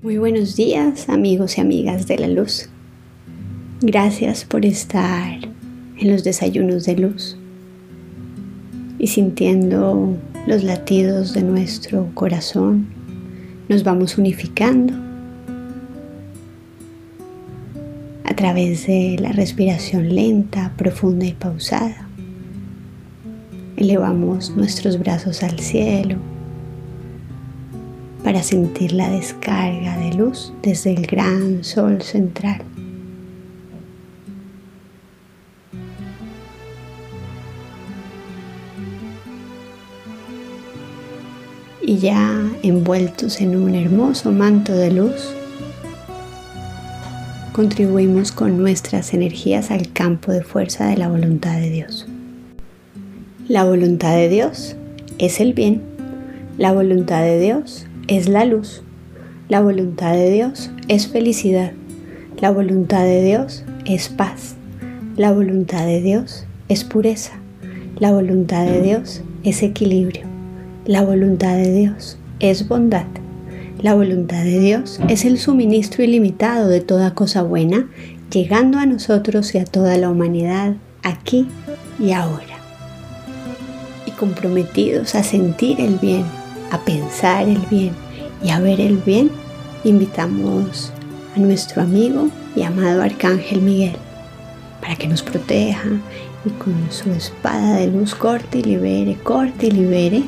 Muy buenos días amigos y amigas de la luz. Gracias por estar en los desayunos de luz y sintiendo los latidos de nuestro corazón. Nos vamos unificando a través de la respiración lenta, profunda y pausada. Elevamos nuestros brazos al cielo para sentir la descarga de luz desde el gran sol central. Y ya envueltos en un hermoso manto de luz, contribuimos con nuestras energías al campo de fuerza de la voluntad de Dios. La voluntad de Dios es el bien. La voluntad de Dios es la luz. La voluntad de Dios es felicidad. La voluntad de Dios es paz. La voluntad de Dios es pureza. La voluntad de Dios es equilibrio. La voluntad de Dios es bondad. La voluntad de Dios es el suministro ilimitado de toda cosa buena, llegando a nosotros y a toda la humanidad aquí y ahora. Y comprometidos a sentir el bien, a pensar el bien y a ver el bien, invitamos a nuestro amigo y amado Arcángel Miguel para que nos proteja y con su espada de luz corte y libere, corte y libere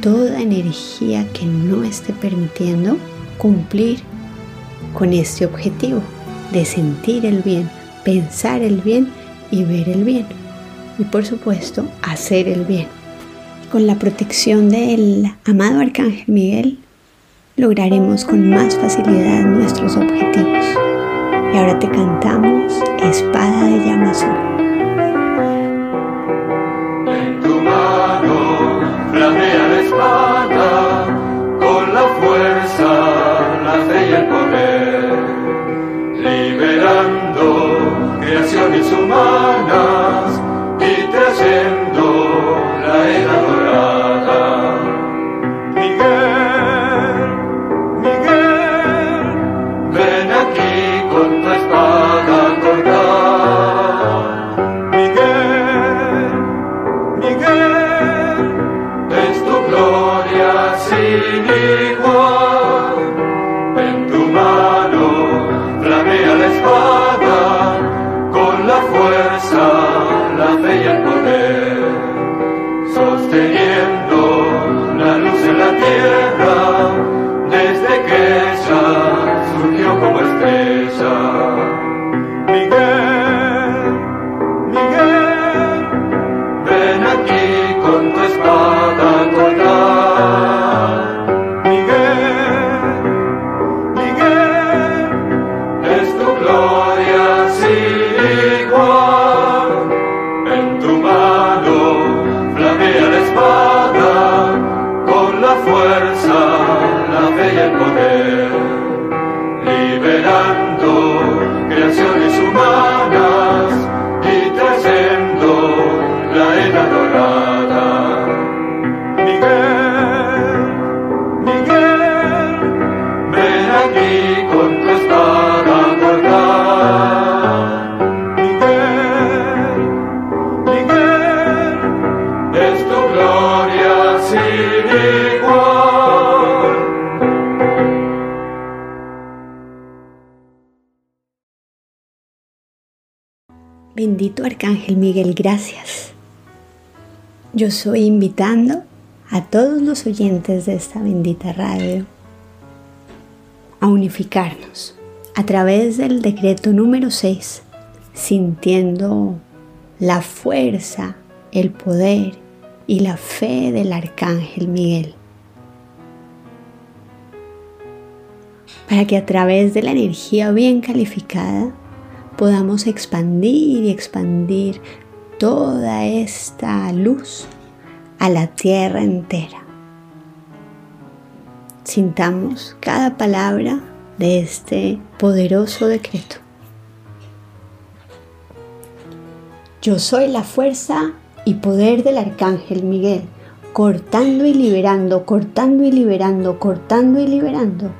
toda energía que no esté permitiendo cumplir con este objetivo de sentir el bien, pensar el bien y ver el bien. Y por supuesto, hacer el bien con la protección del amado Arcángel Miguel, lograremos con más facilidad nuestros objetivos. Y ahora te cantamos Bendito Arcángel Miguel, gracias. Yo soy invitando a todos los oyentes de esta bendita radio a unificarnos a través del decreto número 6, sintiendo la fuerza, el poder y la fe del Arcángel Miguel. Para que a través de la energía bien calificada podamos expandir y expandir toda esta luz a la tierra entera. Sintamos cada palabra de este poderoso decreto. Yo soy la fuerza y poder del Arcángel Miguel, cortando y liberando, cortando y liberando, cortando y liberando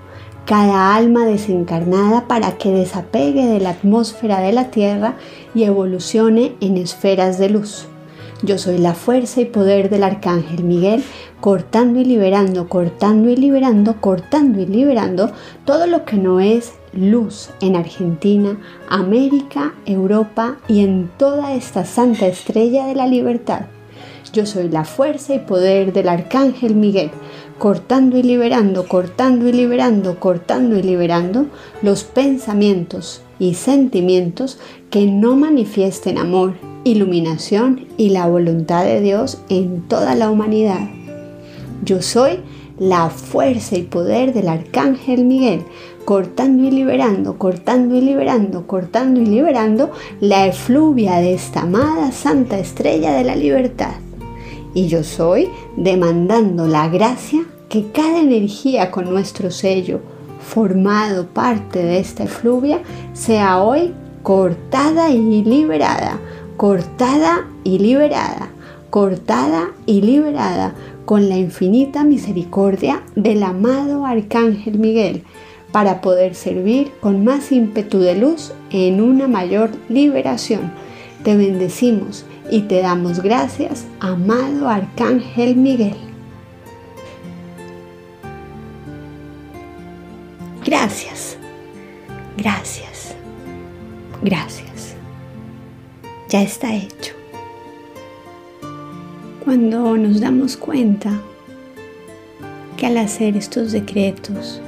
cada alma desencarnada para que desapegue de la atmósfera de la Tierra y evolucione en esferas de luz. Yo soy la fuerza y poder del Arcángel Miguel, cortando y liberando, cortando y liberando, cortando y liberando todo lo que no es luz en Argentina, América, Europa y en toda esta santa estrella de la libertad. Yo soy la fuerza y poder del Arcángel Miguel, cortando y liberando, cortando y liberando, cortando y liberando los pensamientos y sentimientos que no manifiesten amor, iluminación y la voluntad de Dios en toda la humanidad. Yo soy la fuerza y poder del Arcángel Miguel, cortando y liberando, cortando y liberando, cortando y liberando la efluvia de esta amada Santa Estrella de la Libertad. Y yo soy demandando la gracia que cada energía con nuestro sello formado parte de esta efluvia sea hoy cortada y liberada, cortada y liberada, cortada y liberada con la infinita misericordia del amado Arcángel Miguel para poder servir con más ímpetu de luz en una mayor liberación. Te bendecimos y te damos gracias, amado Arcángel Miguel. Gracias, gracias, gracias. Ya está hecho. Cuando nos damos cuenta que al hacer estos decretos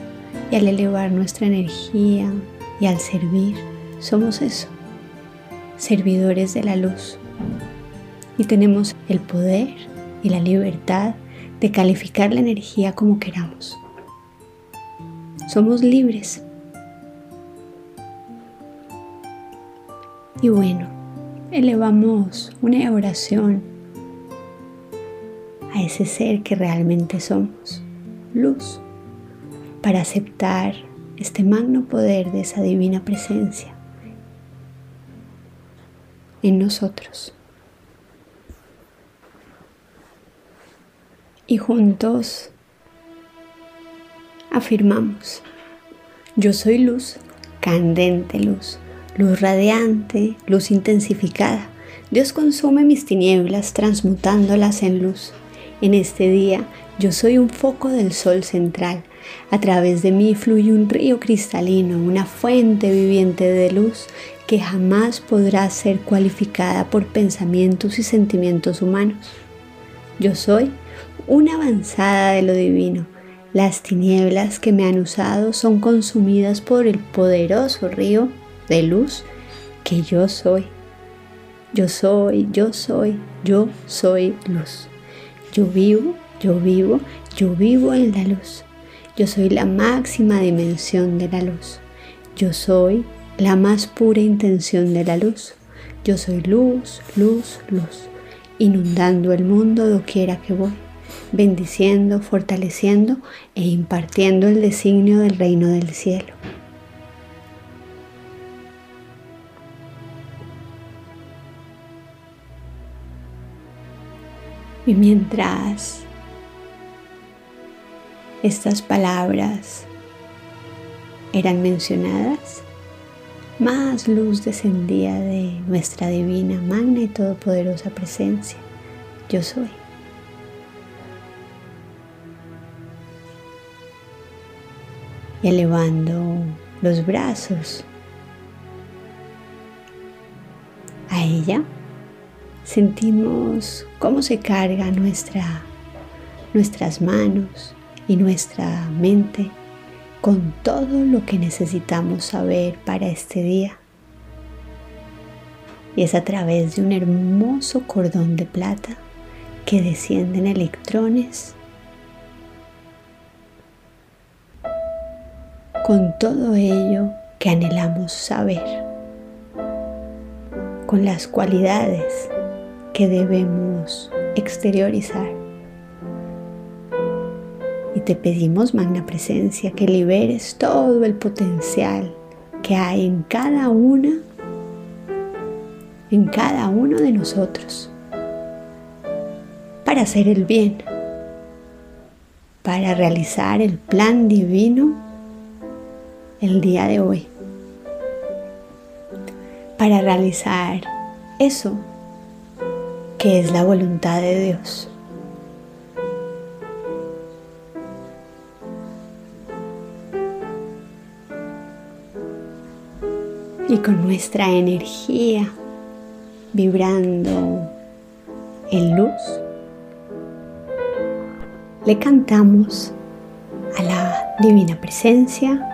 y al elevar nuestra energía y al servir, somos eso, servidores de la luz y tenemos el poder y la libertad de calificar la energía como queramos. Somos libres. Y bueno, elevamos una oración a ese ser que realmente somos, luz, para aceptar este magno poder de esa divina presencia en nosotros. Y juntos afirmamos, yo soy luz, candente luz, luz radiante, luz intensificada. Dios consume mis tinieblas transmutándolas en luz. En este día yo soy un foco del sol central. A través de mí fluye un río cristalino, una fuente viviente de luz que jamás podrá ser cualificada por pensamientos y sentimientos humanos. Yo soy una avanzada de lo divino. Las tinieblas que me han usado son consumidas por el poderoso río de luz que yo soy. Yo soy, yo soy, yo soy luz. Yo vivo, yo vivo, yo vivo en la luz. Yo soy la máxima dimensión de la luz. Yo soy la más pura intención de la luz. Yo soy luz, luz, luz, inundando el mundo doquiera que voy bendiciendo, fortaleciendo e impartiendo el designio del reino del cielo. Y mientras estas palabras eran mencionadas, más luz descendía de nuestra divina, magna y todopoderosa presencia. Yo soy. Y elevando los brazos a ella, sentimos cómo se carga nuestra, nuestras manos y nuestra mente con todo lo que necesitamos saber para este día. Y es a través de un hermoso cordón de plata que descienden electrones con todo ello que anhelamos saber, con las cualidades que debemos exteriorizar. Y te pedimos, Magna Presencia, que liberes todo el potencial que hay en cada una, en cada uno de nosotros, para hacer el bien, para realizar el plan divino el día de hoy para realizar eso que es la voluntad de Dios. Y con nuestra energía vibrando en luz, le cantamos a la divina presencia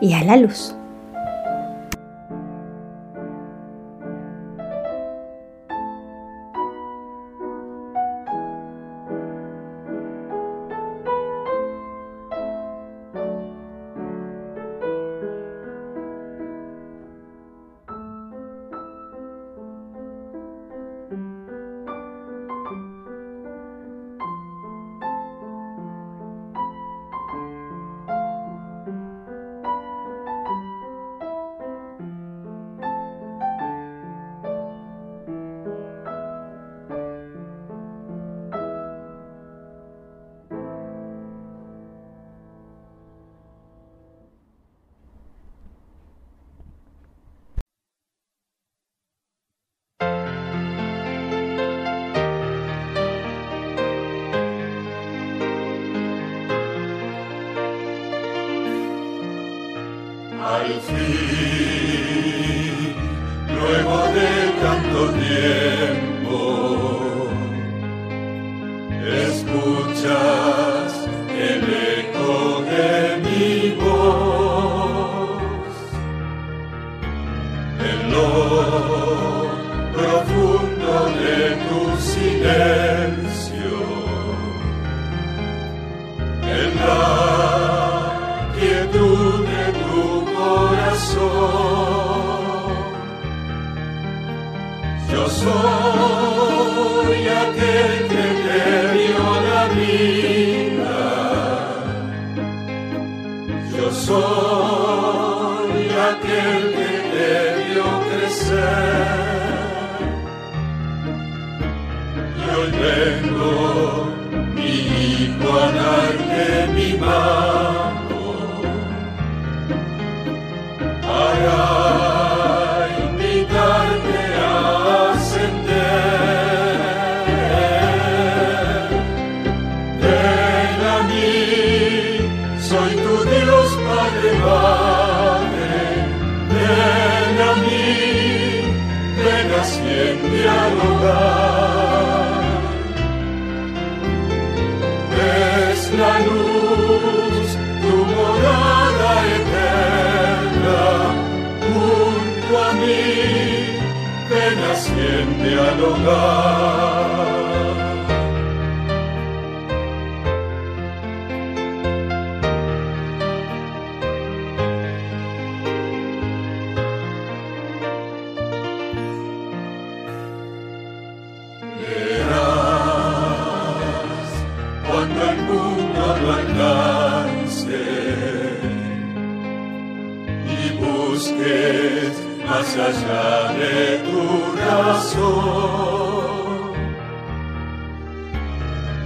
y a la luz. Soy aquel que te dio crecer. Y hoy vengo, mi hijo, a darte mi mano asciende más allá de tu razón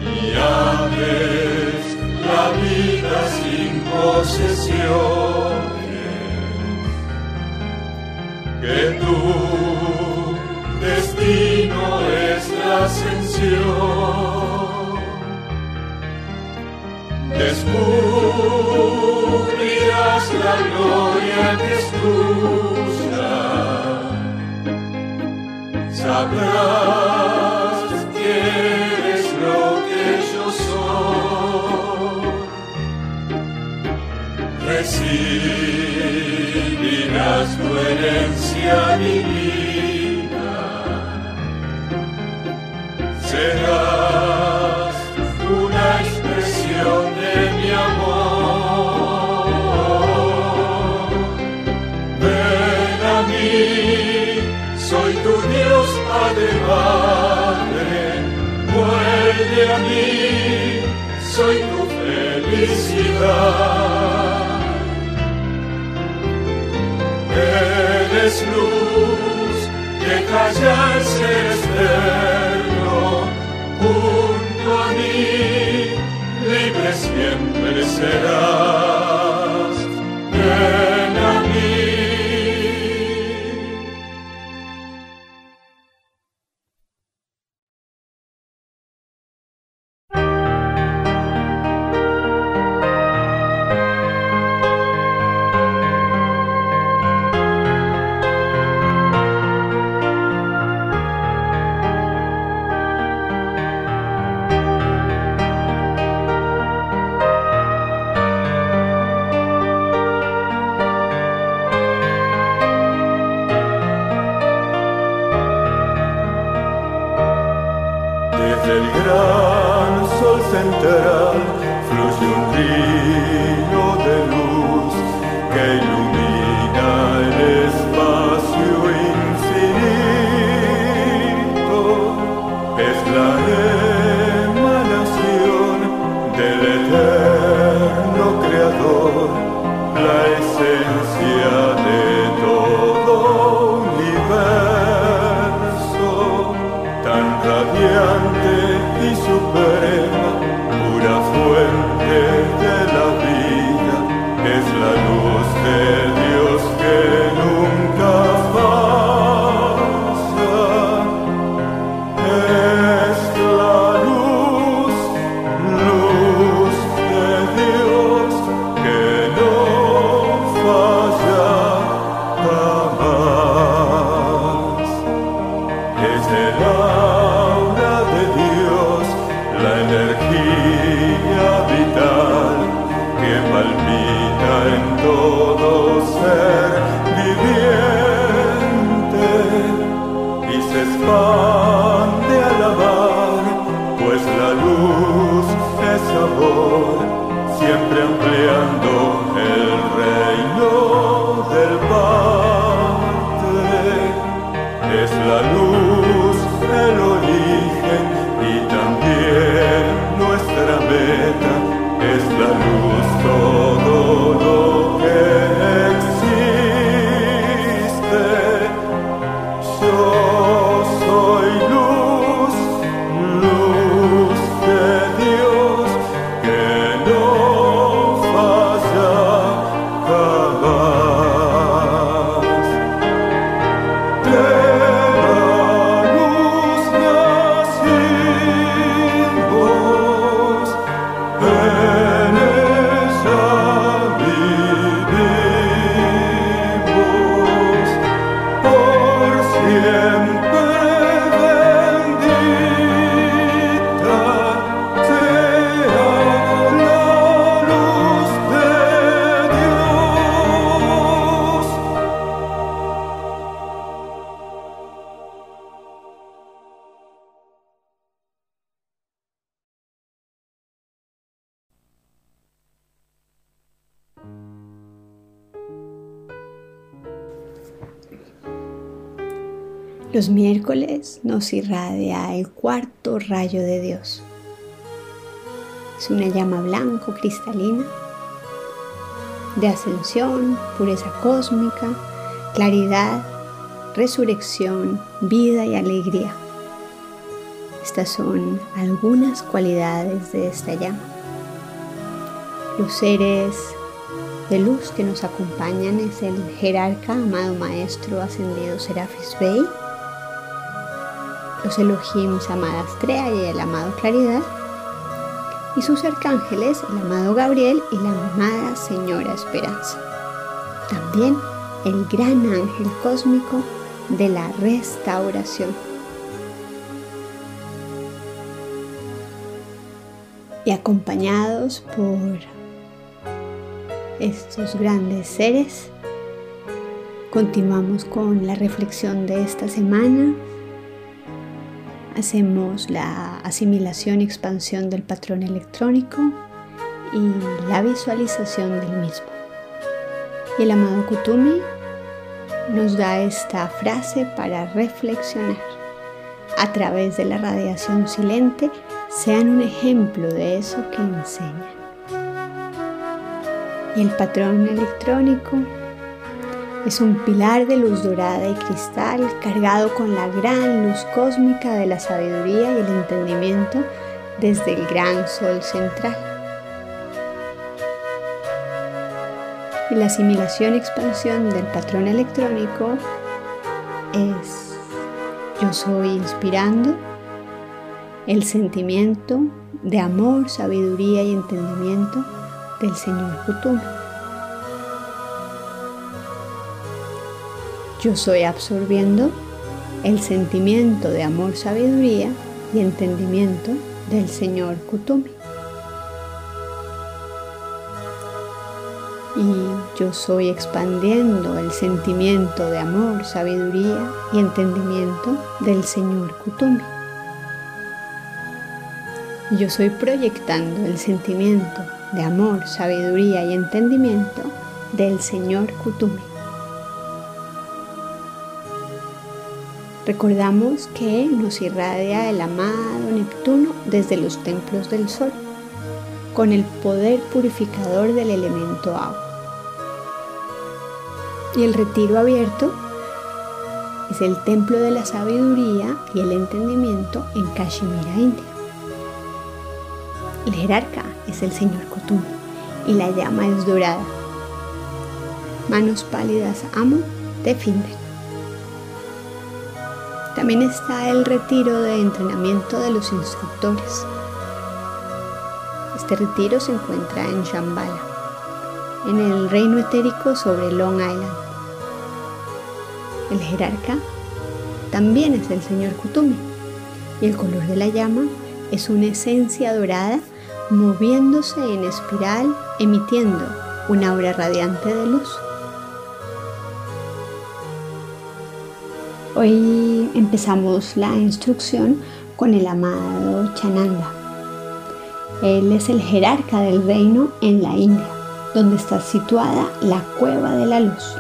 y ames la vida sin posesiones que tu destino es la ascensión. Descubrirás la gloria que es tuya. Sabrás que eres lo que yo soy. Recibirás tu herencia divina. Serás felicidad. Eres luz que calla el ser externo, junto a mí, libre siempre serás. Los miércoles nos irradia el cuarto rayo de Dios. Es una llama blanco cristalina de ascensión, pureza cósmica, claridad, resurrección, vida y alegría. Estas son algunas cualidades de esta llama. Los seres de luz que nos acompañan es el jerarca, amado maestro ascendido Serafis Bey, los Elohims, amada Astrea y el amado Claridad, y sus arcángeles, el amado Gabriel y la amada Señora Esperanza. También el gran ángel cósmico de la restauración. Y acompañados por estos grandes seres, continuamos con la reflexión de esta semana hacemos la asimilación y expansión del patrón electrónico y la visualización del mismo. Y el amado Kutumi nos da esta frase para reflexionar. A través de la radiación silente, sean un ejemplo de eso que enseñan. Y el patrón electrónico es un pilar de luz dorada y cristal cargado con la gran luz cósmica de la sabiduría y el entendimiento desde el gran sol central. Y la asimilación y expansión del patrón electrónico es yo soy inspirando el sentimiento de amor, sabiduría y entendimiento del Señor Kutumi. Yo soy absorbiendo el sentimiento de amor, sabiduría y entendimiento del Señor Kutumi. Y yo soy expandiendo el sentimiento de amor, sabiduría y entendimiento del Señor Kutumi. y yo estoy proyectando el sentimiento de amor, sabiduría y entendimiento del Señor Kutumi. Recordamos que nos irradia el amado Neptuno desde los templos del Sol, con el poder purificador del elemento agua. Y el retiro abierto es el templo de la sabiduría y el entendimiento en Kashmira, India. El jerarca es el señor Kutumi y la llama es dorada. Manos pálidas amo te también está el retiro de entrenamiento de los instructores. Este retiro se encuentra en Shambhala, en el reino etérico sobre Long Island. El jerarca también es el señor Kutumi y el color de la llama es una esencia dorada moviéndose en espiral emitiendo una aura radiante de luz. Hoy empezamos la instrucción con el amado Chananda. Él es el jerarca del reino en la India, donde está situada la cueva de la luz.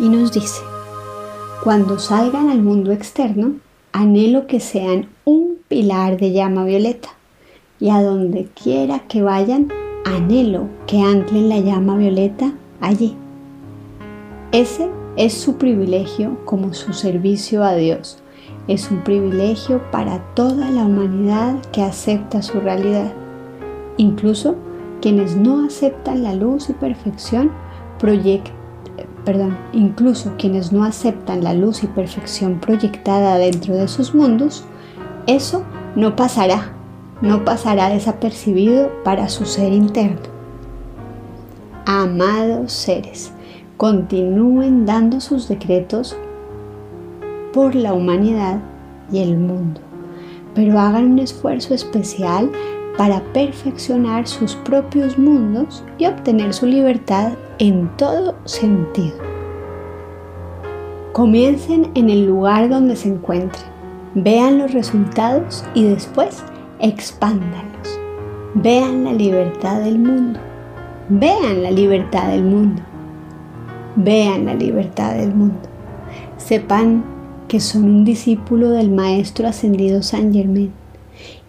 Y nos dice, cuando salgan al mundo externo, anhelo que sean un pilar de llama violeta, y a donde quiera que vayan, anhelo que anclen la llama violeta allí. Ese es su privilegio como su servicio a Dios. Es un privilegio para toda la humanidad que acepta su realidad. Incluso quienes no aceptan la luz y perfección perdón, incluso quienes no aceptan la luz y perfección proyectada dentro de sus mundos, eso no pasará, no pasará desapercibido para su ser interno. Amados seres, continúen dando sus decretos por la humanidad y el mundo, pero hagan un esfuerzo especial para perfeccionar sus propios mundos y obtener su libertad en todo sentido. Comiencen en el lugar donde se encuentren, vean los resultados y después expándanlos. Vean la libertad del mundo. Vean la libertad del mundo vean la libertad del mundo. Sepan que son un discípulo del Maestro Ascendido San Germain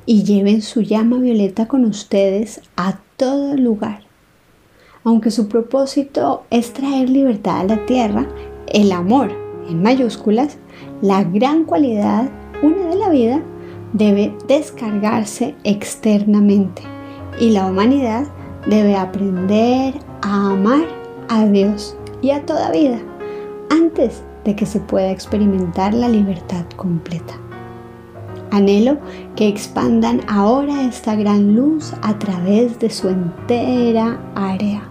y lleven su llama violeta con ustedes a todo lugar. Aunque su propósito es traer libertad a la tierra, el amor, en mayúsculas, la gran cualidad, una de la vida, debe descargarse externamente y la humanidad debe aprender a amar a Dios y a toda vida, antes de que se pueda experimentar la libertad completa. Anhelo que expandan ahora esta gran luz a través de su entera área.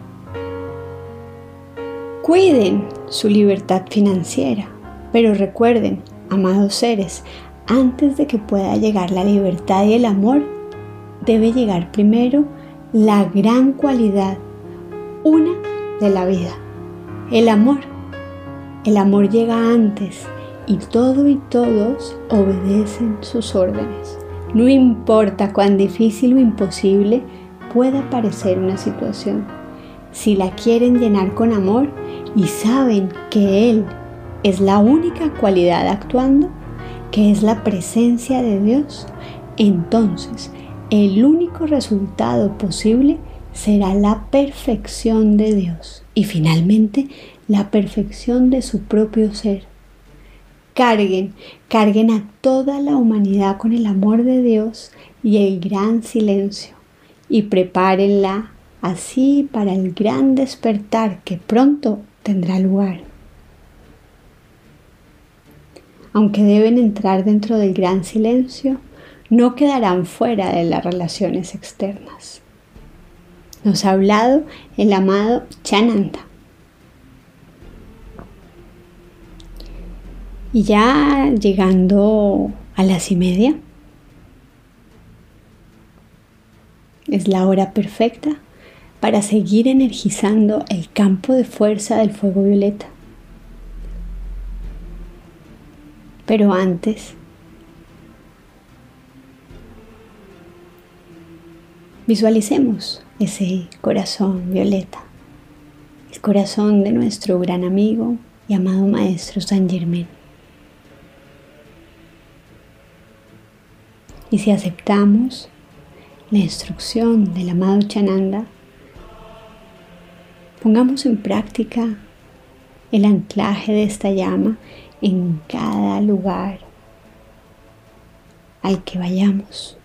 Cuiden su libertad financiera, pero recuerden, amados seres, antes de que pueda llegar la libertad y el amor, debe llegar primero la gran cualidad, una de la vida. El amor. El amor llega antes y todo y todos obedecen sus órdenes. No importa cuán difícil o imposible pueda parecer una situación. Si la quieren llenar con amor y saben que Él es la única cualidad actuando, que es la presencia de Dios, entonces el único resultado posible será la perfección de Dios y finalmente la perfección de su propio ser. Carguen, carguen a toda la humanidad con el amor de Dios y el gran silencio y prepárenla así para el gran despertar que pronto tendrá lugar. Aunque deben entrar dentro del gran silencio, no quedarán fuera de las relaciones externas nos ha hablado el amado Chananda. Y ya llegando a las y media, es la hora perfecta para seguir energizando el campo de fuerza del fuego violeta. Pero antes, Visualicemos ese corazón violeta, el corazón de nuestro gran amigo y amado Maestro San Germain. Y si aceptamos la instrucción del amado Chananda, pongamos en práctica el anclaje de esta llama en cada lugar al que vayamos.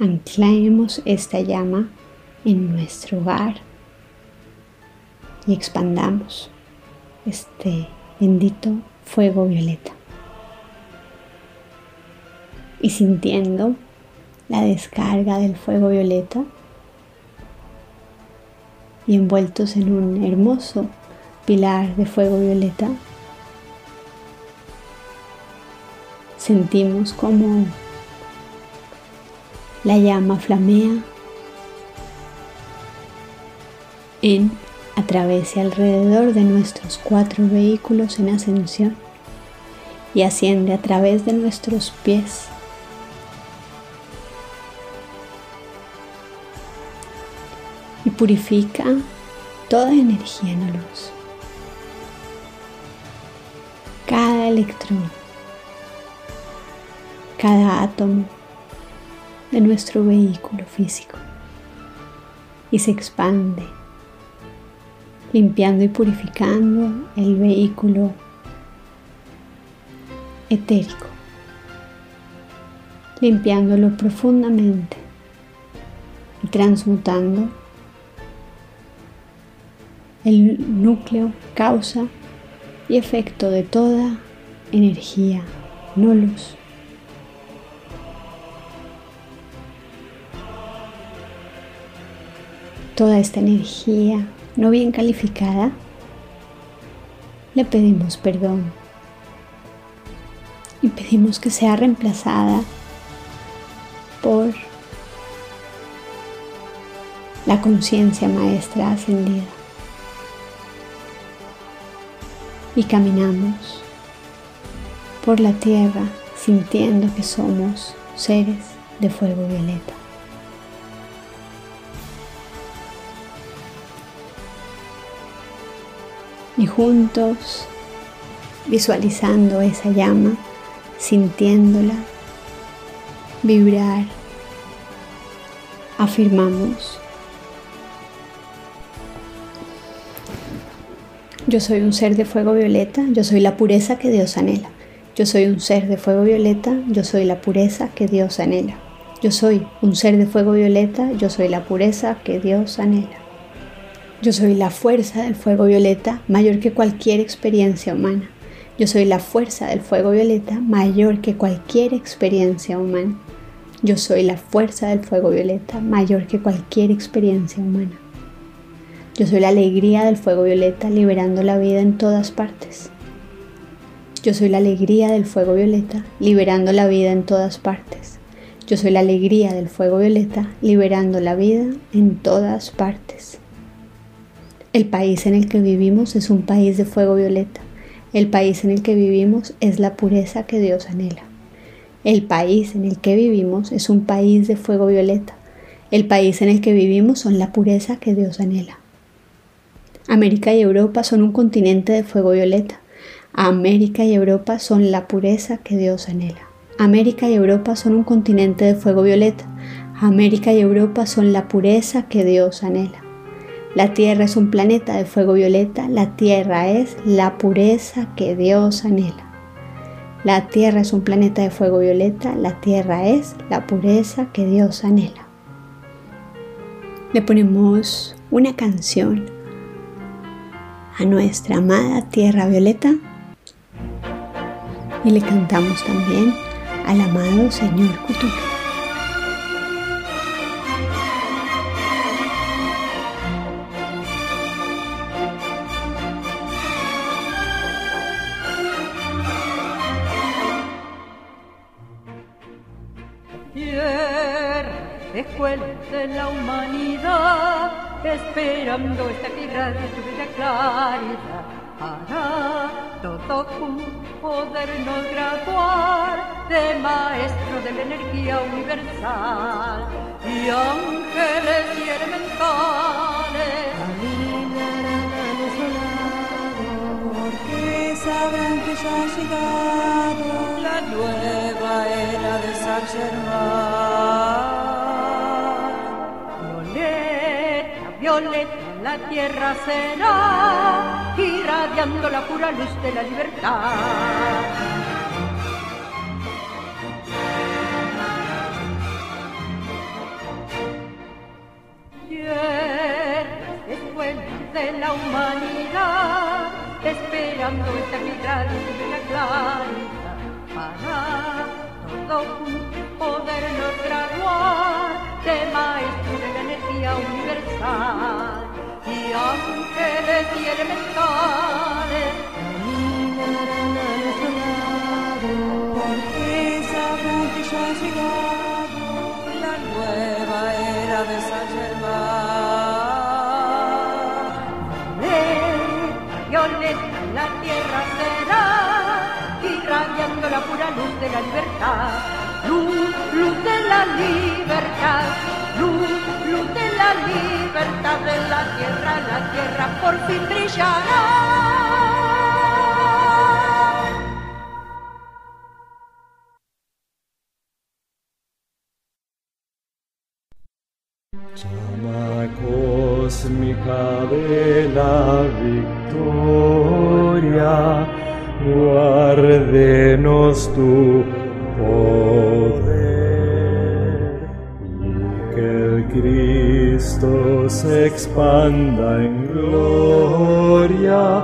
Anclemos esta llama en nuestro hogar y expandamos este bendito fuego violeta. Y sintiendo la descarga del fuego violeta y envueltos en un hermoso pilar de fuego violeta, sentimos como la llama flamea en, a través y alrededor de nuestros cuatro vehículos en ascensión y asciende a través de nuestros pies. Y purifica toda energía en la luz. Cada electrón, cada átomo de nuestro vehículo físico y se expande limpiando y purificando el vehículo etérico, limpiándolo profundamente y transmutando el núcleo, causa y efecto de toda energía no luz. Toda esta energía no bien calificada, le pedimos perdón y pedimos que sea reemplazada por la conciencia maestra ascendida. Y caminamos por la tierra sintiendo que somos seres de fuego violeta. Y juntos visualizando esa llama, sintiéndola vibrar, afirmamos. Yo soy un ser de fuego violeta, yo soy la pureza que Dios anhela. Yo soy un ser de fuego violeta, yo soy la pureza que Dios anhela. Yo soy un ser de fuego violeta, yo soy la pureza que Dios anhela. Yo soy la fuerza del fuego violeta mayor que cualquier experiencia humana. Yo soy la fuerza del fuego violeta mayor que cualquier experiencia humana. Yo soy la fuerza del fuego violeta mayor que cualquier experiencia humana. Yo soy la alegría del fuego violeta liberando la vida en todas partes. Yo soy la alegría del fuego violeta liberando la vida en todas partes. Yo soy la alegría del fuego violeta liberando la vida en todas partes. El país en el que vivimos es un país de fuego violeta. El país en el que vivimos es la pureza que Dios anhela. El país en el que vivimos es un país de fuego violeta. El país en el que vivimos son la pureza que Dios anhela. América y Europa son un continente de fuego violeta. América y Europa son la pureza que Dios anhela. América y Europa son un continente de fuego violeta. América y Europa son la pureza que Dios anhela. La Tierra es un planeta de fuego violeta, la Tierra es la pureza que Dios anhela. La Tierra es un planeta de fuego violeta, la Tierra es la pureza que Dios anhela. Le ponemos una canción a nuestra amada Tierra Violeta y le cantamos también al amado Señor Cthulhu. Esta tierra de tu bella claridad. para todo podernos graduar de maestro de la energía universal y ángeles y elementales aliviarán a los porque sabrán que ya ha llegado la nueva era de San Germán. Violeta, violeta, la tierra será, irradiando la pura luz de la libertad. Tierras después de la humanidad, esperando esta mirada de la claridad para todo podernos graduar de maestro de la energía universal y ángeles y elementales aliviarán a nuestro lado porque sabrán que ya ha llegado la nueva era de San Germán. Violeta, violeta, la tierra será, irradiando la pura luz de la libertad. Luz, luz de la libertad, luz, luz de la libertad de la tierra, la tierra por fin brillará. Llama cósmica de la victoria, guárdenos poder Cristo se expanda en gloria,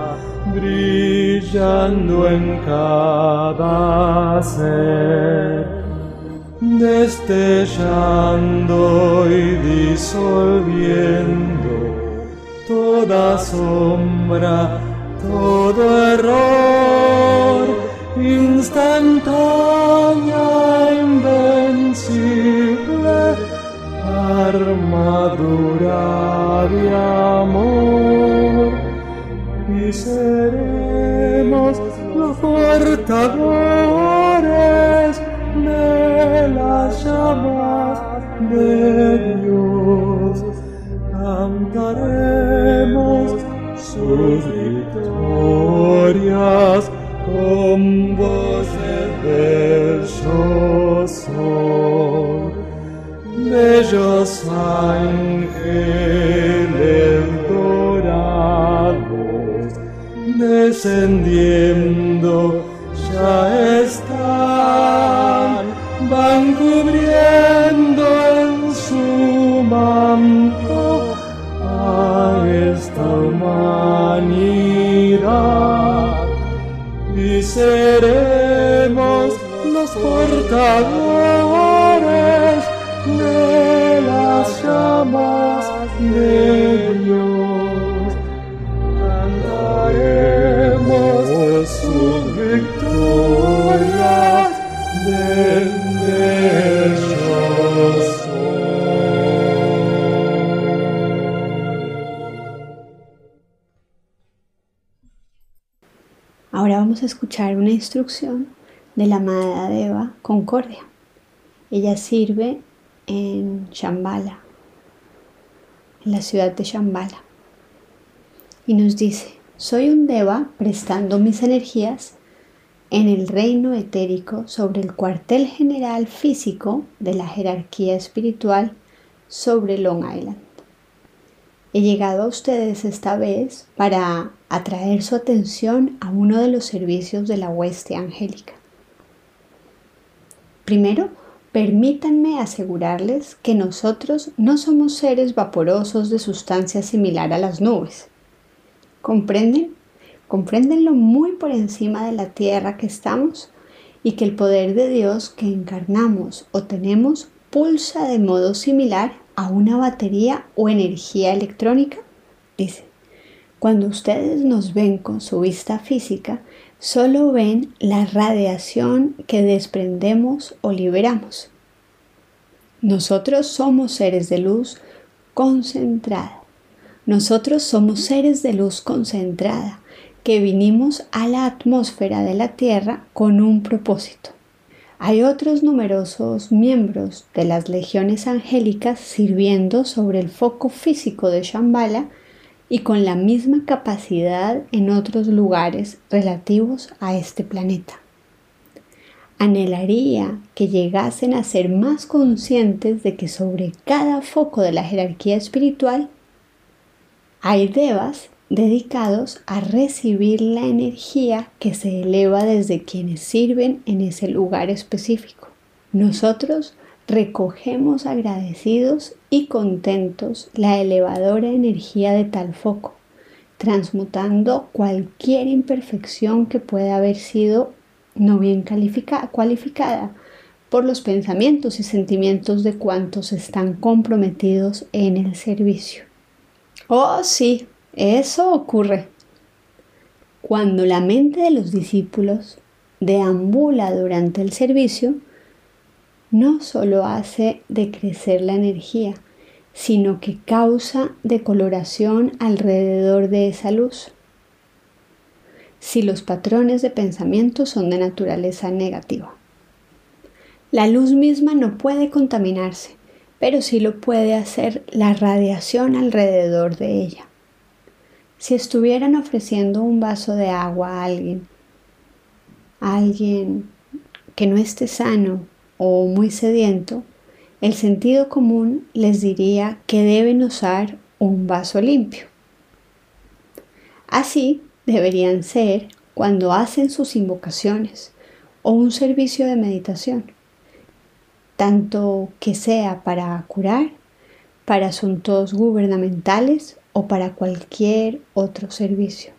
brillando en cada ser. Destellando y disolviendo toda sombra, todo error, instantánea, armadura de amor, y seremos los portadores de las llamas de Dios. Cantaremos sus victorias con voces del yo soy. Bellos ángeles dorados descendiendo ya están, van cubriendo en su manto a esta humanidad. Y seremos los portadores de Dios Ahora vamos a escuchar una instrucción de la amada Deva Concordia. Ella sirve en Shambhala, la ciudad de Shambhala. Y nos dice, soy un Deva prestando mis energías en el reino etérico sobre el cuartel general físico de la jerarquía espiritual sobre Long Island. He llegado a ustedes esta vez para atraer su atención a uno de los servicios de la hueste angélica. Primero, permítanme asegurarles que nosotros no somos seres vaporosos de sustancia similar a las nubes. ¿Comprenden? ¿Compréndenlo muy por encima de la tierra que estamos? Y que el poder de Dios que encarnamos o tenemos pulsa de modo similar a una batería o energía electrónica? Dice, cuando ustedes nos ven con su vista física, solo ven la radiación que desprendemos o liberamos. Nosotros somos seres de luz concentrada. Nosotros somos seres de luz concentrada que vinimos a la atmósfera de la Tierra con un propósito. Hay otros numerosos miembros de las legiones angélicas sirviendo sobre el foco físico de Shambhala y con la misma capacidad en otros lugares relativos a este planeta. Anhelaría que llegasen a ser más conscientes de que sobre cada foco de la jerarquía espiritual hay devas dedicados a recibir la energía que se eleva desde quienes sirven en ese lugar específico. Nosotros recogemos agradecidos y contentos la elevadora energía de tal foco, transmutando cualquier imperfección que pueda haber sido no bien cualificada por los pensamientos y sentimientos de cuantos están comprometidos en el servicio. Oh, sí, eso ocurre cuando la mente de los discípulos deambula durante el servicio, no solo hace decrecer la energía, sino que causa decoloración alrededor de esa luz. Si los patrones de pensamiento son de naturaleza negativa. La luz misma no puede contaminarse, pero sí lo puede hacer la radiación alrededor de ella. Si estuvieran ofreciendo un vaso de agua a alguien, a alguien que no esté sano o muy sediento, el sentido común les diría que deben usar un vaso limpio. Así deberían ser cuando hacen sus invocaciones o un servicio de meditación, tanto que sea para curar, para asuntos gubernamentales o para cualquier otro servicio.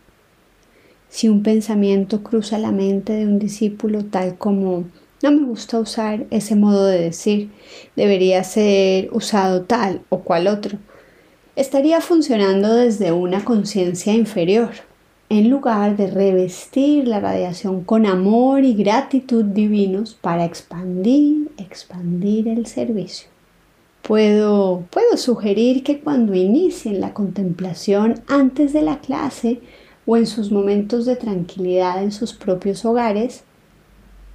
Si un pensamiento cruza la mente de un discípulo tal como no me gusta usar ese modo de decir, debería ser usado tal o cual otro, estaría funcionando desde una conciencia inferior, en lugar de revestir la radiación con amor y gratitud divinos para expandir, expandir el servicio. Puedo, puedo sugerir que cuando inicien la contemplación antes de la clase o en sus momentos de tranquilidad en sus propios hogares,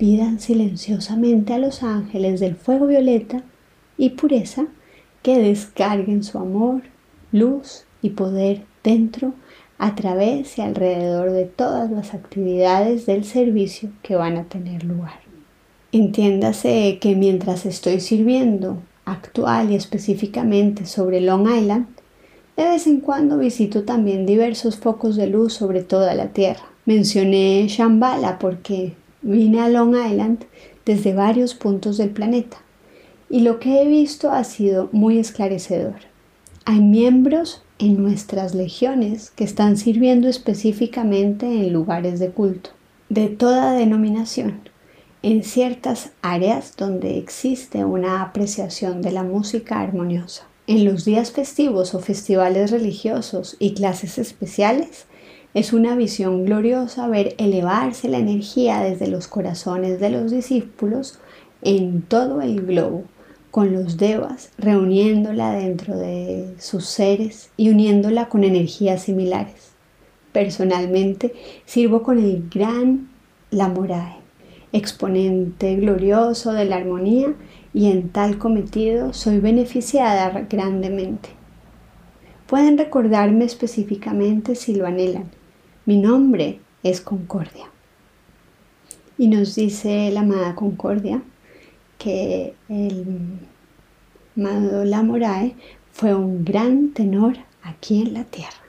pidan silenciosamente a los ángeles del fuego violeta y pureza que descarguen su amor, luz y poder dentro, a través y alrededor de todas las actividades del servicio que van a tener lugar. Entiéndase que mientras estoy sirviendo actual y específicamente sobre Long Island, de vez en cuando visito también diversos focos de luz sobre toda la Tierra. Mencioné Shambhala porque vine a Long Island desde varios puntos del planeta y lo que he visto ha sido muy esclarecedor. Hay miembros en nuestras legiones que están sirviendo específicamente en lugares de culto, de toda denominación en ciertas áreas donde existe una apreciación de la música armoniosa. En los días festivos o festivales religiosos y clases especiales, es una visión gloriosa ver elevarse la energía desde los corazones de los discípulos en todo el globo, con los devas reuniéndola dentro de sus seres y uniéndola con energías similares. Personalmente sirvo con el gran Lamorae exponente glorioso de la armonía y en tal cometido soy beneficiada grandemente. Pueden recordarme específicamente si lo anhelan. Mi nombre es Concordia. Y nos dice la amada Concordia que el amado Lamorae fue un gran tenor aquí en la tierra.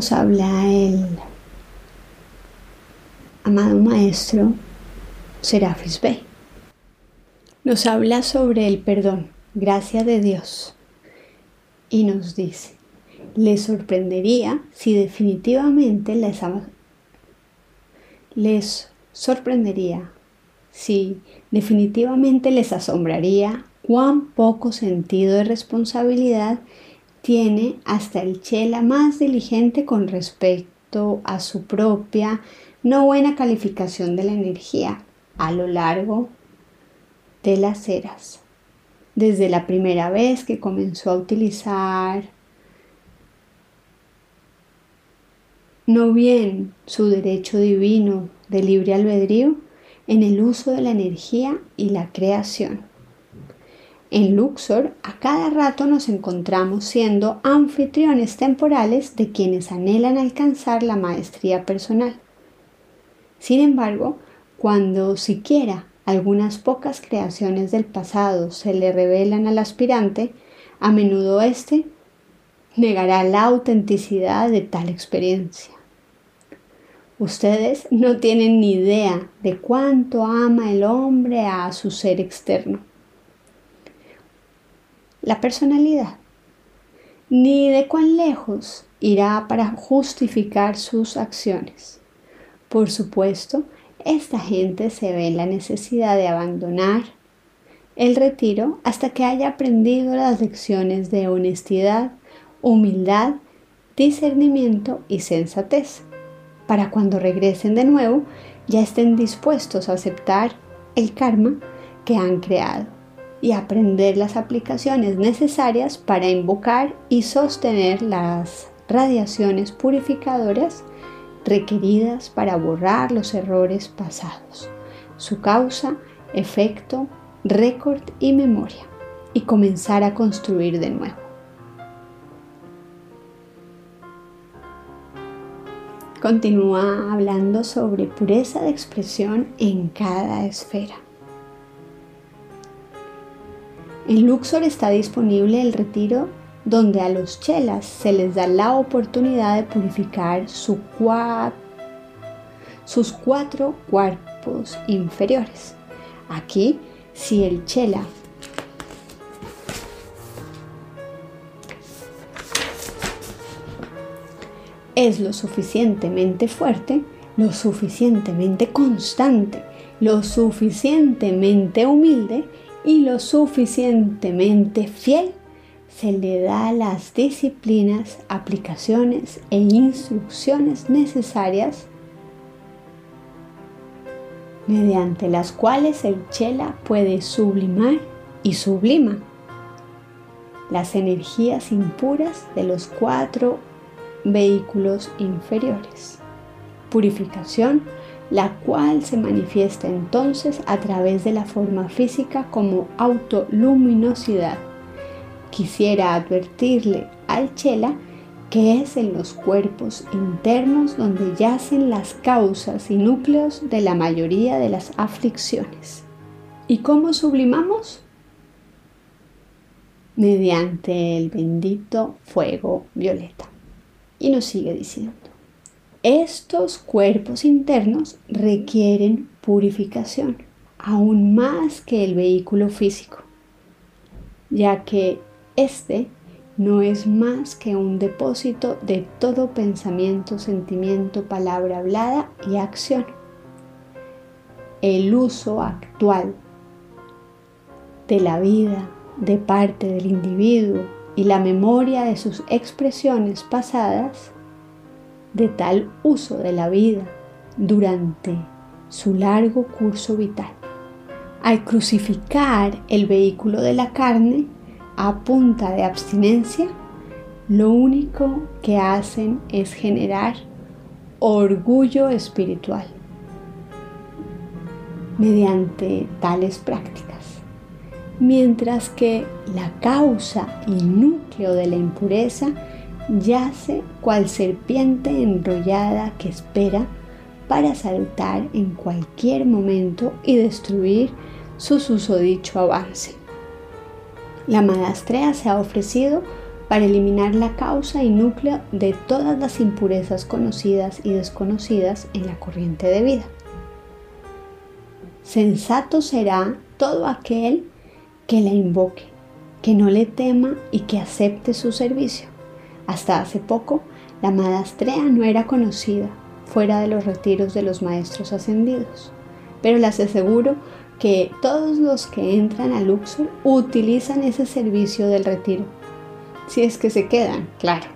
Nos habla el amado maestro Serafis Bey. Nos habla sobre el perdón, gracia de Dios. Y nos dice, les sorprendería si definitivamente les, les sorprendería si definitivamente les asombraría cuán poco sentido de responsabilidad tiene hasta el chela más diligente con respecto a su propia no buena calificación de la energía a lo largo de las eras. Desde la primera vez que comenzó a utilizar no bien su derecho divino de libre albedrío en el uso de la energía y la creación. En Luxor, a cada rato nos encontramos siendo anfitriones temporales de quienes anhelan alcanzar la maestría personal. Sin embargo, cuando siquiera algunas pocas creaciones del pasado se le revelan al aspirante, a menudo éste negará la autenticidad de tal experiencia. Ustedes no tienen ni idea de cuánto ama el hombre a su ser externo la personalidad, ni de cuán lejos irá para justificar sus acciones. Por supuesto, esta gente se ve en la necesidad de abandonar el retiro hasta que haya aprendido las lecciones de honestidad, humildad, discernimiento y sensatez, para cuando regresen de nuevo ya estén dispuestos a aceptar el karma que han creado y aprender las aplicaciones necesarias para invocar y sostener las radiaciones purificadoras requeridas para borrar los errores pasados, su causa, efecto, récord y memoria, y comenzar a construir de nuevo. Continúa hablando sobre pureza de expresión en cada esfera. En Luxor está disponible el retiro donde a los chelas se les da la oportunidad de purificar sus cuatro cuerpos inferiores. Aquí, si el chela es lo suficientemente fuerte, lo suficientemente constante, lo suficientemente humilde y lo suficientemente fiel, se le da las disciplinas, aplicaciones e instrucciones necesarias mediante las cuales el chela puede sublimar y sublima las energías impuras de los cuatro vehículos inferiores. Purificación, la cual se manifiesta entonces a través de la forma física como autoluminosidad. Quisiera advertirle al Chela que es en los cuerpos internos donde yacen las causas y núcleos de la mayoría de las aflicciones. ¿Y cómo sublimamos? Mediante el bendito fuego violeta. Y nos sigue diciendo, estos cuerpos internos requieren purificación, aún más que el vehículo físico, ya que este no es más que un depósito de todo pensamiento, sentimiento, palabra hablada y acción. el uso actual de la vida de parte del individuo y la memoria de sus expresiones pasadas, de tal uso de la vida durante su largo curso vital. Al crucificar el vehículo de la carne a punta de abstinencia, lo único que hacen es generar orgullo espiritual mediante tales prácticas, mientras que la causa y núcleo de la impureza yace cual serpiente enrollada que espera para saltar en cualquier momento y destruir su susodicho avance. La madastrea se ha ofrecido para eliminar la causa y núcleo de todas las impurezas conocidas y desconocidas en la corriente de vida. Sensato será todo aquel que la invoque, que no le tema y que acepte su servicio. Hasta hace poco, la madastrea no era conocida fuera de los retiros de los maestros ascendidos, pero les aseguro que todos los que entran a Luxor utilizan ese servicio del retiro si es que se quedan, claro.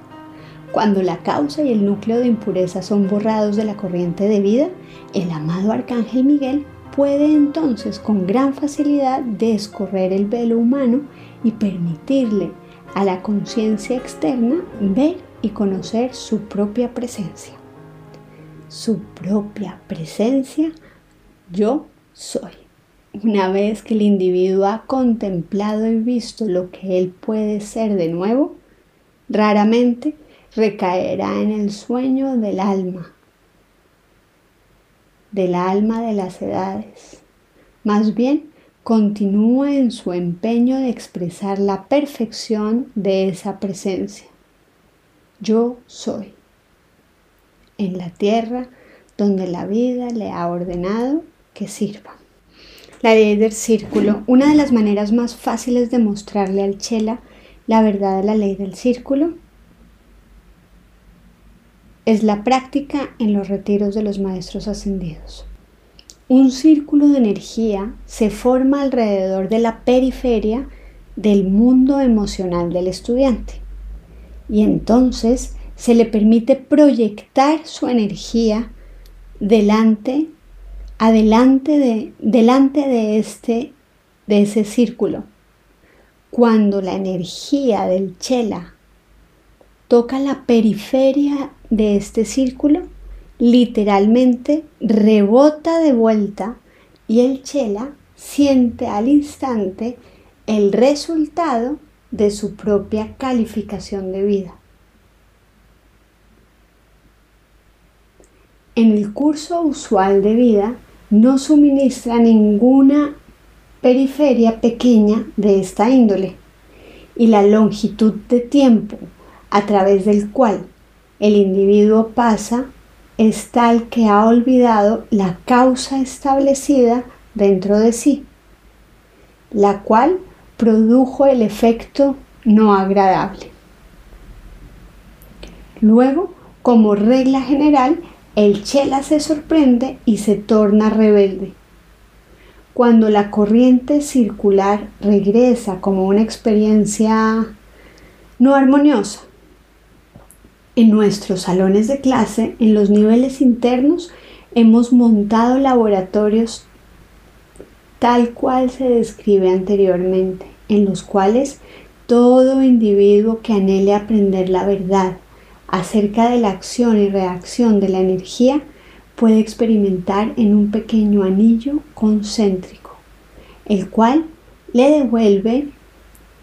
Cuando la causa y el núcleo de impureza son borrados de la corriente de vida, el amado Arcángel Miguel puede entonces con gran facilidad descorrer el velo humano y permitirle a la conciencia externa ver y conocer su propia presencia. Su propia presencia, yo soy. Una vez que el individuo ha contemplado y visto lo que él puede ser de nuevo, raramente recaerá en el sueño del alma, del alma de las edades. Más bien, continúa en su empeño de expresar la perfección de esa presencia. Yo soy. En la tierra donde la vida le ha ordenado que sirva. La ley del círculo, una de las maneras más fáciles de mostrarle al chela la verdad de la ley del círculo es la práctica en los retiros de los maestros ascendidos. Un círculo de energía se forma alrededor de la periferia del mundo emocional del estudiante y entonces se le permite proyectar su energía delante adelante de, delante de, este, de ese círculo. Cuando la energía del chela toca la periferia de este círculo, literalmente rebota de vuelta y el chela siente al instante el resultado de su propia calificación de vida. En el curso usual de vida no suministra ninguna periferia pequeña de esta índole y la longitud de tiempo a través del cual el individuo pasa es tal que ha olvidado la causa establecida dentro de sí, la cual produjo el efecto no agradable. Luego, como regla general, el chela se sorprende y se torna rebelde. Cuando la corriente circular regresa como una experiencia no armoniosa, en nuestros salones de clase, en los niveles internos, hemos montado laboratorios tal cual se describe anteriormente, en los cuales todo individuo que anhele aprender la verdad acerca de la acción y reacción de la energía puede experimentar en un pequeño anillo concéntrico, el cual le devuelve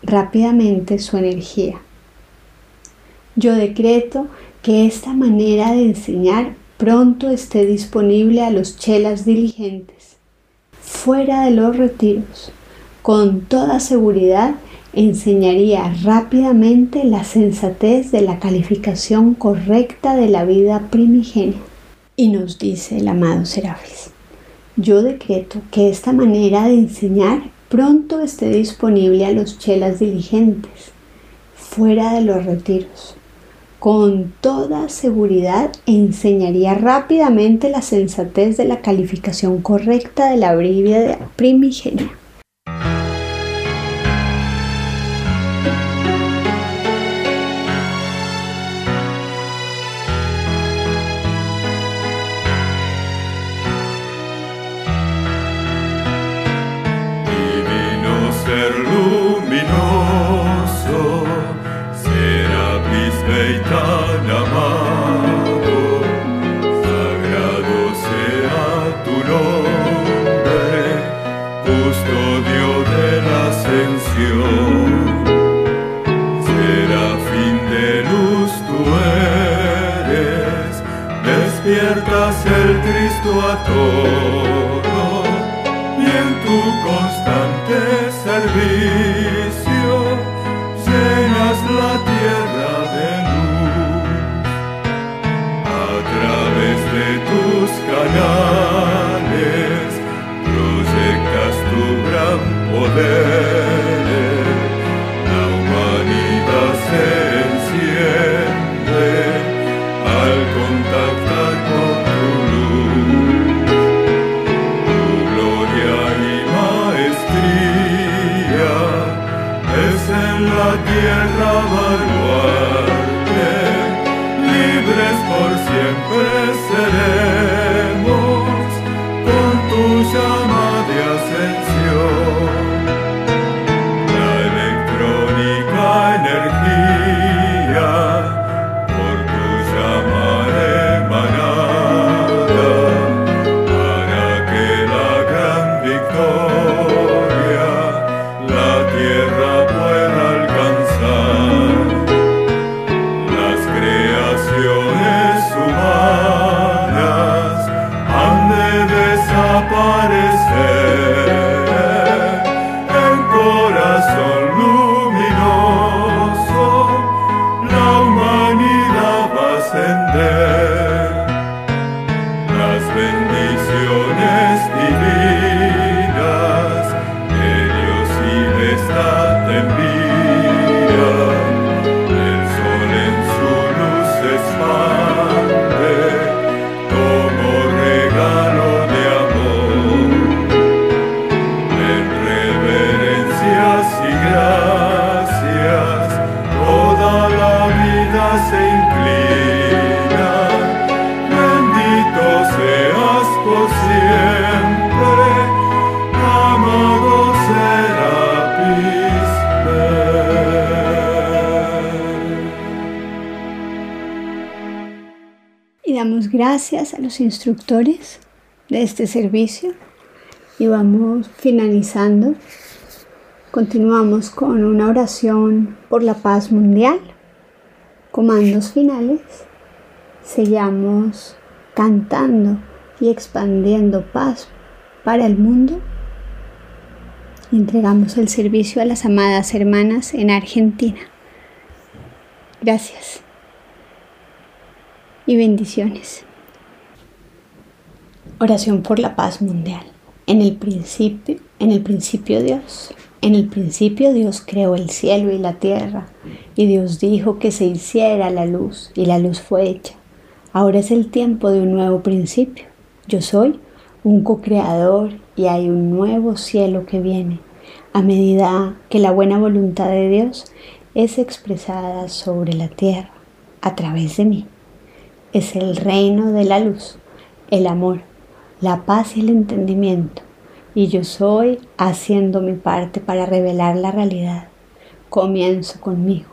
rápidamente su energía. Yo decreto que esta manera de enseñar pronto esté disponible a los chelas diligentes, fuera de los retiros, con toda seguridad enseñaría rápidamente la sensatez de la calificación correcta de la vida primigenia. Y nos dice el amado Serafis, yo decreto que esta manera de enseñar pronto esté disponible a los chelas diligentes, fuera de los retiros, con toda seguridad enseñaría rápidamente la sensatez de la calificación correcta de la Biblia primigenia. Instructores de este servicio y vamos finalizando. Continuamos con una oración por la paz mundial. Comandos finales. Sellamos cantando y expandiendo paz para el mundo. Entregamos el servicio a las amadas hermanas en Argentina. Gracias y bendiciones. Oración por la paz mundial. En el principio, en el principio Dios. En el principio Dios creó el cielo y la tierra, y Dios dijo que se hiciera la luz, y la luz fue hecha. Ahora es el tiempo de un nuevo principio. Yo soy un co-creador y hay un nuevo cielo que viene, a medida que la buena voluntad de Dios es expresada sobre la tierra a través de mí es el reino de la luz, el amor, la paz y el entendimiento. Y yo soy haciendo mi parte para revelar la realidad. Comienzo conmigo.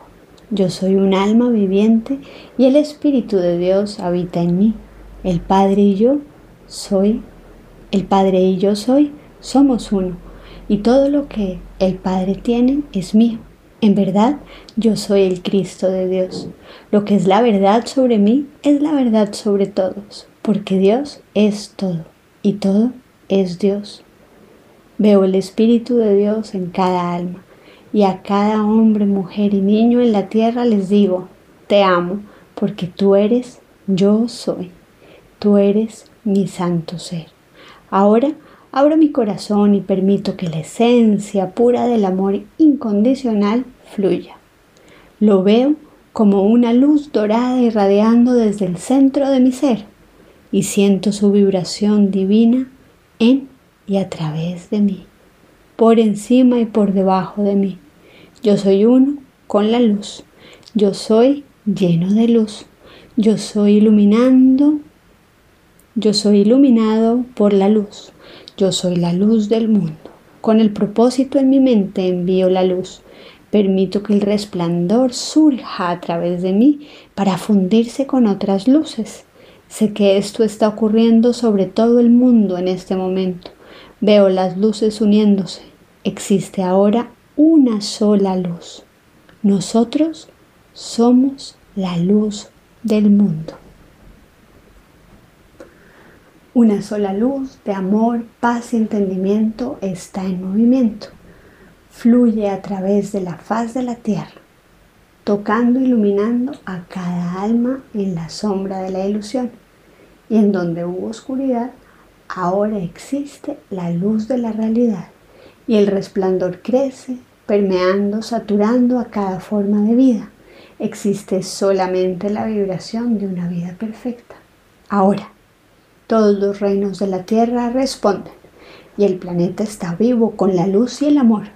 Yo soy un alma viviente y el Espíritu de Dios habita en mí. El Padre y yo soy, el Padre y yo soy, somos uno. Y todo lo que el Padre tiene es mío. En verdad, yo soy el Cristo de Dios. Lo que es la verdad sobre mí es la verdad sobre todos, porque Dios es todo y todo es Dios. Veo el Espíritu de Dios en cada alma y a cada hombre, mujer y niño en la tierra les digo, te amo, porque tú eres, yo soy, tú eres mi santo ser. Ahora abro mi corazón y permito que la esencia pura del amor incondicional fluya. Lo veo como una luz dorada irradiando desde el centro de mi ser y siento su vibración divina en y a través de mí, por encima y por debajo de mí. Yo soy uno con la luz. Yo soy lleno de luz. Yo soy iluminando. Yo soy iluminado por la luz. Yo soy la luz del mundo. Con el propósito en mi mente envío la luz. Permito que el resplandor surja a través de mí para fundirse con otras luces. Sé que esto está ocurriendo sobre todo el mundo en este momento. Veo las luces uniéndose. Existe ahora una sola luz. Nosotros somos la luz del mundo. Una sola luz de amor, paz y entendimiento está en movimiento. Fluye a través de la faz de la tierra, tocando, iluminando a cada alma en la sombra de la ilusión. Y en donde hubo oscuridad, Ahora existe la luz de la realidad y el resplandor crece, permeando, saturando a cada forma de vida. Existe solamente la vibración de una vida perfecta. Ahora, todos los reinos de la Tierra responden y el planeta está vivo con la luz y el amor.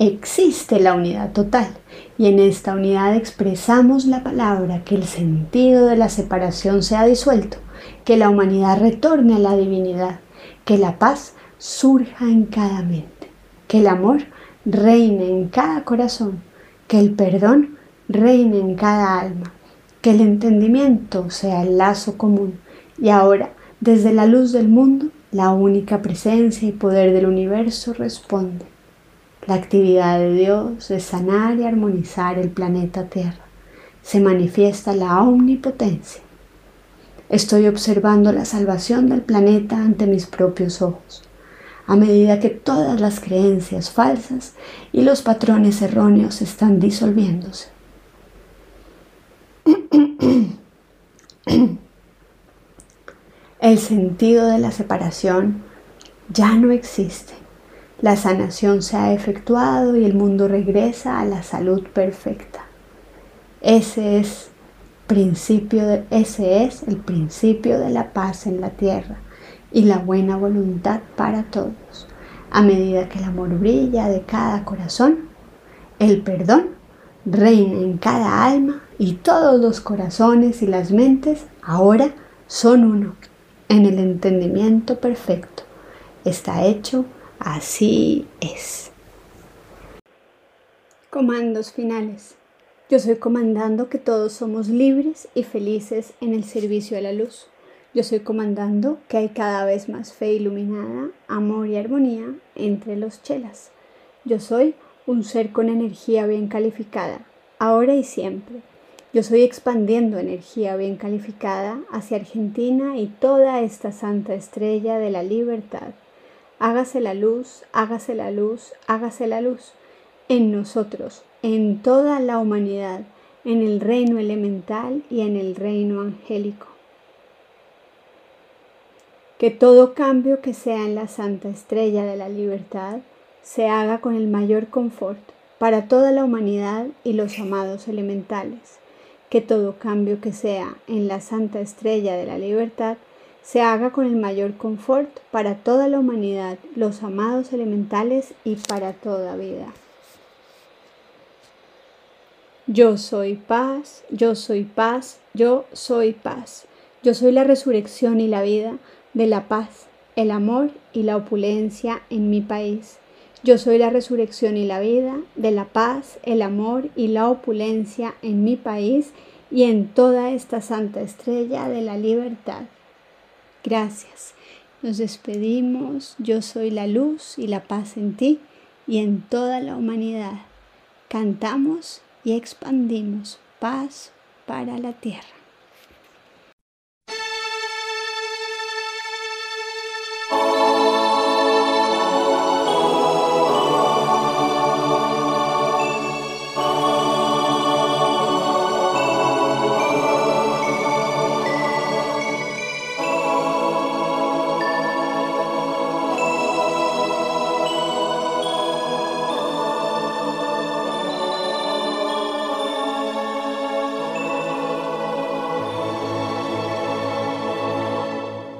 Existe la unidad total y en esta unidad expresamos la palabra que el sentido de la separación sea disuelto que la humanidad retorne a la divinidad, que la paz surja en cada mente, que el amor reine en cada corazón, que el perdón reine en cada alma, que el entendimiento sea el lazo común y ahora, desde la luz del mundo, la única presencia y poder del universo responde. La actividad de Dios es sanar y armonizar el planeta Tierra. Se manifiesta la omnipotencia Estoy observando la salvación del planeta ante mis propios ojos, a medida que todas las creencias falsas y los patrones erróneos están disolviéndose. El sentido de la separación ya no existe. La sanación se ha efectuado y el mundo regresa a la salud perfecta. Ese es principio de, ese es el principio de la paz en la tierra y la buena voluntad para todos. A medida que el amor brilla de cada corazón, el perdón reina en cada alma y todos los corazones y las mentes ahora son uno en el entendimiento perfecto. Está hecho, así es. Comandos finales. Yo soy comandando que todos somos libres y felices en el servicio a la luz. Yo soy comandando que hay cada vez más fe iluminada, amor y armonía entre los chelas. Yo soy un ser con energía bien calificada, ahora y siempre. Yo soy expandiendo energía bien calificada hacia Argentina y toda esta santa estrella de la libertad. Hágase la luz, hágase la luz, hágase la luz en nosotros, en toda la humanidad, en el reino elemental y en el reino angélico. Que todo cambio que sea en la Santa Estrella de la Libertad se haga con el mayor confort para toda la humanidad y los amados elementales. Que todo cambio que sea en la Santa Estrella de la Libertad se haga con el mayor confort para toda la humanidad, los amados elementales y para toda vida. Yo soy paz, yo soy paz, yo soy paz. Yo soy la resurrección y la vida de la paz, el amor y la opulencia en mi país. Yo soy la resurrección y la vida de la paz, el amor y la opulencia en mi país y en toda esta santa estrella de la libertad. Gracias. Nos despedimos. Yo soy la luz y la paz en ti y en toda la humanidad. Cantamos y expandimos paz para la tierra.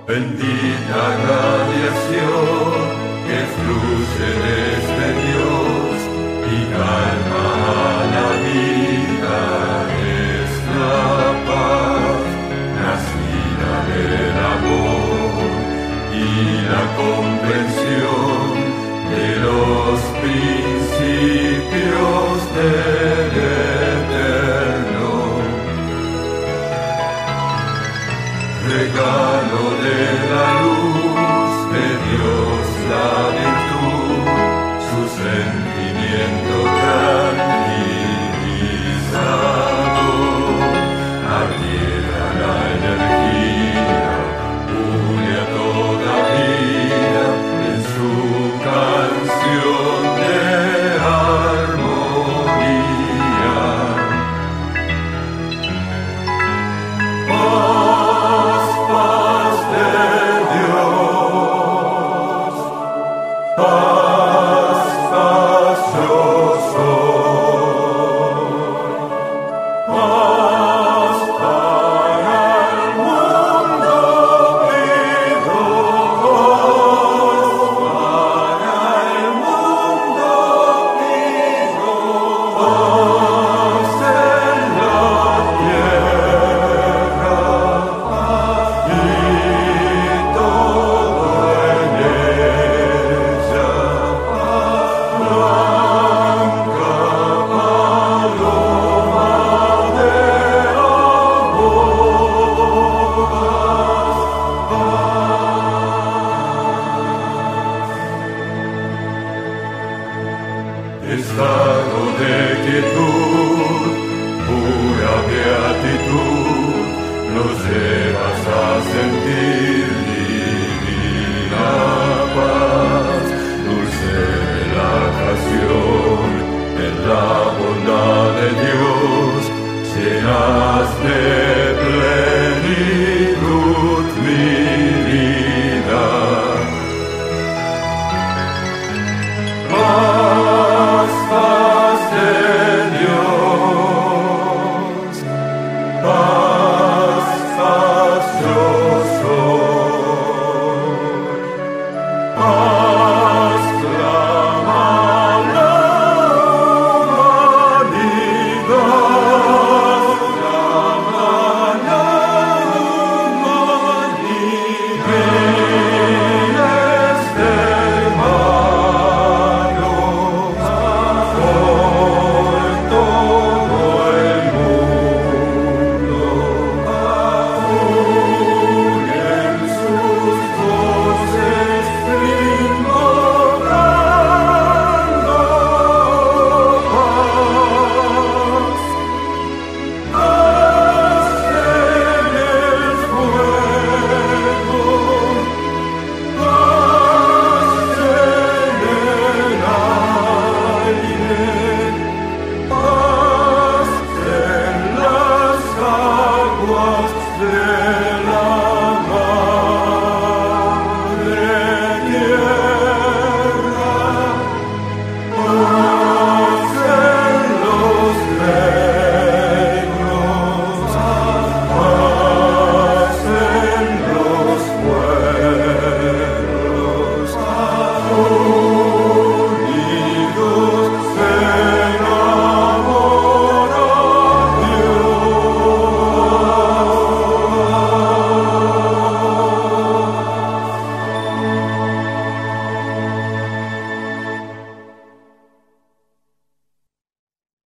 Bendita radiación